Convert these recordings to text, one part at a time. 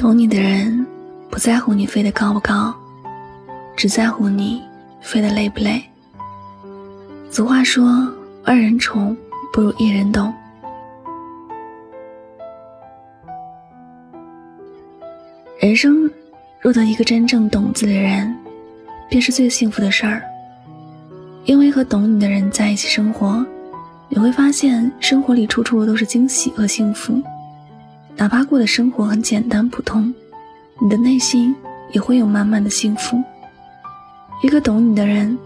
懂你的人，不在乎你飞得高不高，只在乎你飞得累不累。俗话说，二人宠不如一人懂。人生若得一个真正懂自己的人，便是最幸福的事儿。因为和懂你的人在一起生活，你会发现生活里处处都是惊喜和幸福。哪怕过的生活很简单普通，你的内心也会有满满的幸福。一个懂你的人，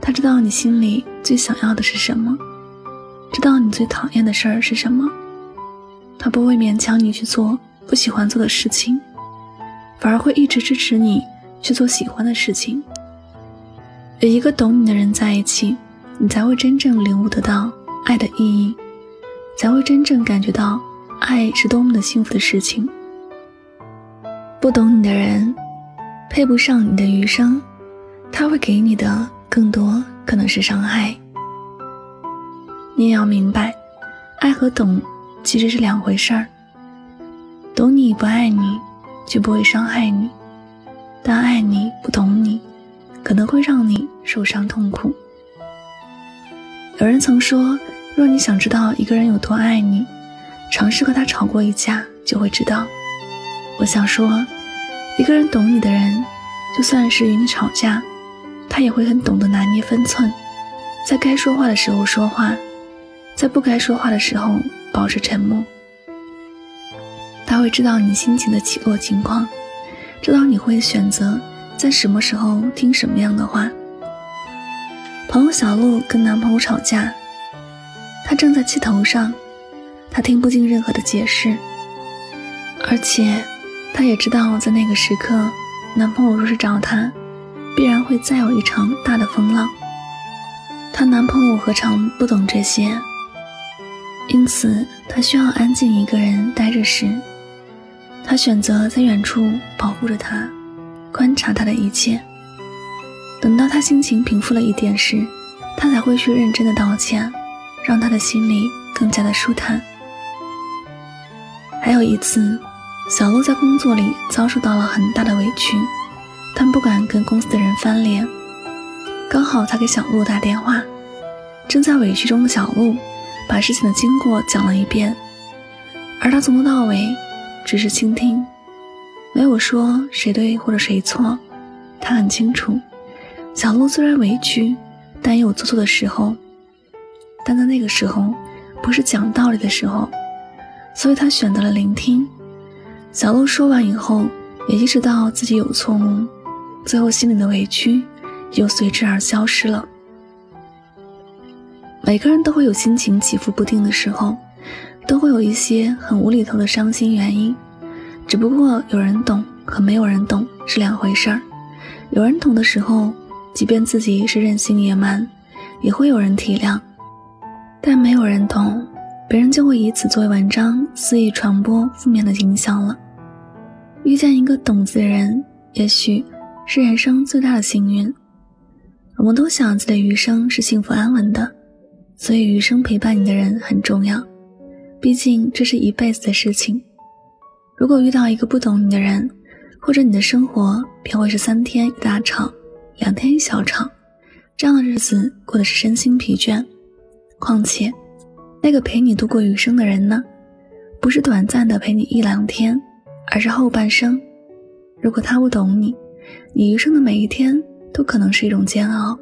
他知道你心里最想要的是什么，知道你最讨厌的事儿是什么，他不会勉强你去做不喜欢做的事情，反而会一直支持你去做喜欢的事情。与一个懂你的人在一起，你才会真正领悟得到爱的意义，才会真正感觉到。爱是多么的幸福的事情。不懂你的人，配不上你的余生，他会给你的更多可能是伤害。你也要明白，爱和懂其实是两回事儿。懂你不爱你，就不会伤害你；但爱你不懂你，可能会让你受伤痛苦。有人曾说，若你想知道一个人有多爱你，尝试和他吵过一架，就会知道。我想说，一个人懂你的人，就算是与你吵架，他也会很懂得拿捏分寸，在该说话的时候说话，在不该说话的时候保持沉默。他会知道你心情的起落情况，知道你会选择在什么时候听什么样的话。朋友小鹿跟男朋友吵架，她正在气头上。她听不进任何的解释，而且她也知道，在那个时刻，男朋友若是找她，必然会再有一场大的风浪。她男朋友何尝不懂这些？因此，她需要安静一个人待着时，她选择在远处保护着他，观察他的一切。等到他心情平复了一点时，他才会去认真的道歉，让他的心里更加的舒坦。还有一次，小鹿在工作里遭受到了很大的委屈，但不敢跟公司的人翻脸。刚好他给小鹿打电话，正在委屈中的小鹿把事情的经过讲了一遍，而他从头到尾只是倾听，没有说谁对或者谁错。他很清楚，小鹿虽然委屈，但也有做错的时候，但在那个时候，不是讲道理的时候。所以他选择了聆听。小鹿说完以后，也意识到自己有错误，最后心里的委屈又随之而消失了。每个人都会有心情起伏不定的时候，都会有一些很无厘头的伤心原因。只不过有人懂和没有人懂是两回事儿。有人懂的时候，即便自己是任性野蛮，也会有人体谅；但没有人懂。别人就会以此作为文章，肆意传播负面的影响了。遇见一个懂自己的人，也许是人生最大的幸运。我们都想自己的余生是幸福安稳的，所以余生陪伴你的人很重要。毕竟这是一辈子的事情。如果遇到一个不懂你的人，或者你的生活便会是三天一大吵，两天一小吵，这样的日子过的是身心疲倦。况且。那个陪你度过余生的人呢？不是短暂的陪你一两天，而是后半生。如果他不懂你，你余生的每一天都可能是一种煎熬。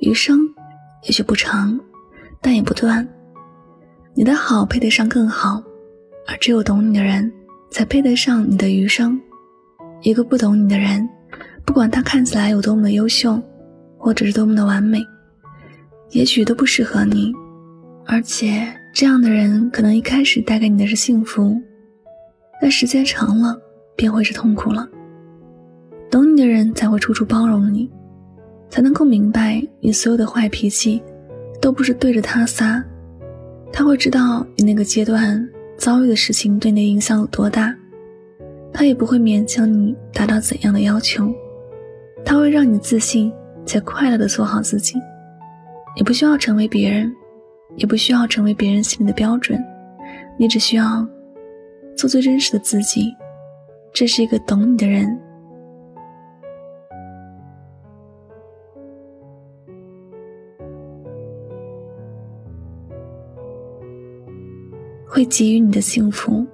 余生也许不长，但也不短。你的好配得上更好，而只有懂你的人，才配得上你的余生。一个不懂你的人，不管他看起来有多么的优秀，或者是多么的完美，也许都不适合你。而且，这样的人可能一开始带给你的是幸福，但时间长了便会是痛苦了。懂你的人才会处处包容你，才能够明白你所有的坏脾气都不是对着他撒。他会知道你那个阶段遭遇的事情对你的影响有多大，他也不会勉强你达到怎样的要求。他会让你自信且快乐的做好自己，你不需要成为别人。也不需要成为别人心里的标准，你只需要做最真实的自己，这是一个懂你的人，会给予你的幸福。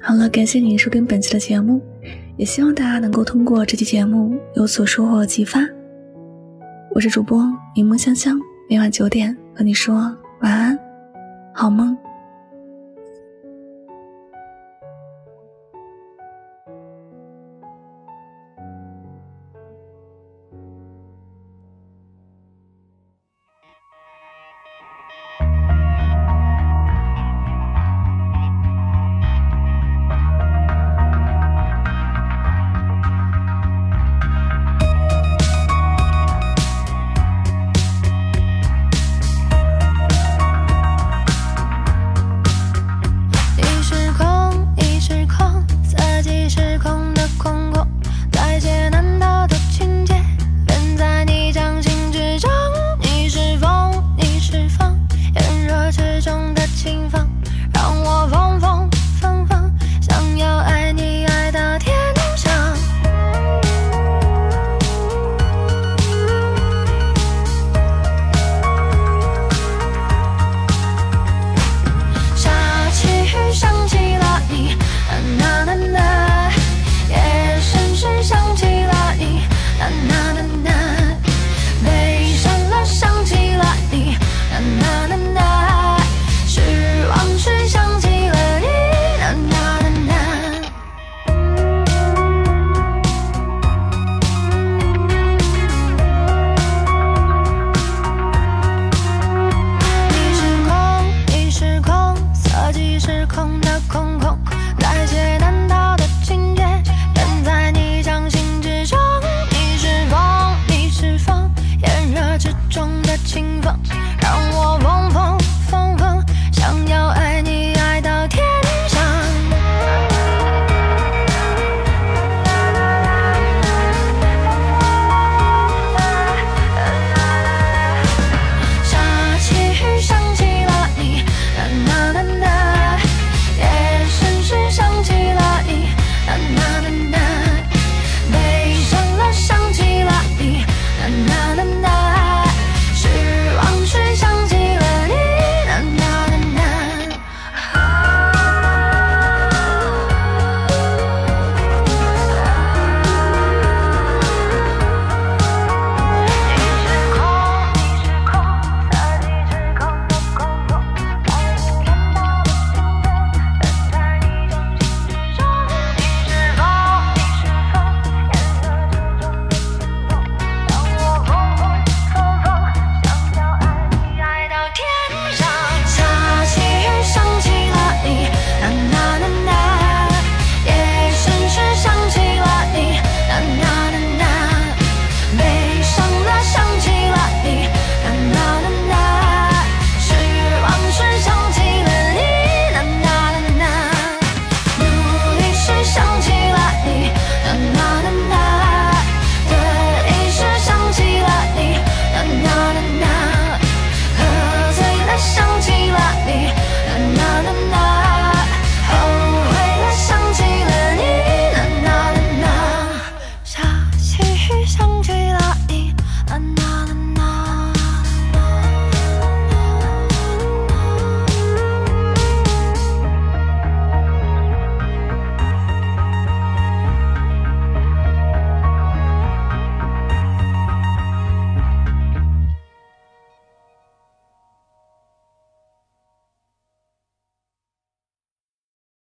好了，感谢您收听本期的节目，也希望大家能够通过这期节目有所收获和启发。我是主播柠檬香香，每晚九点和你说晚安，好梦。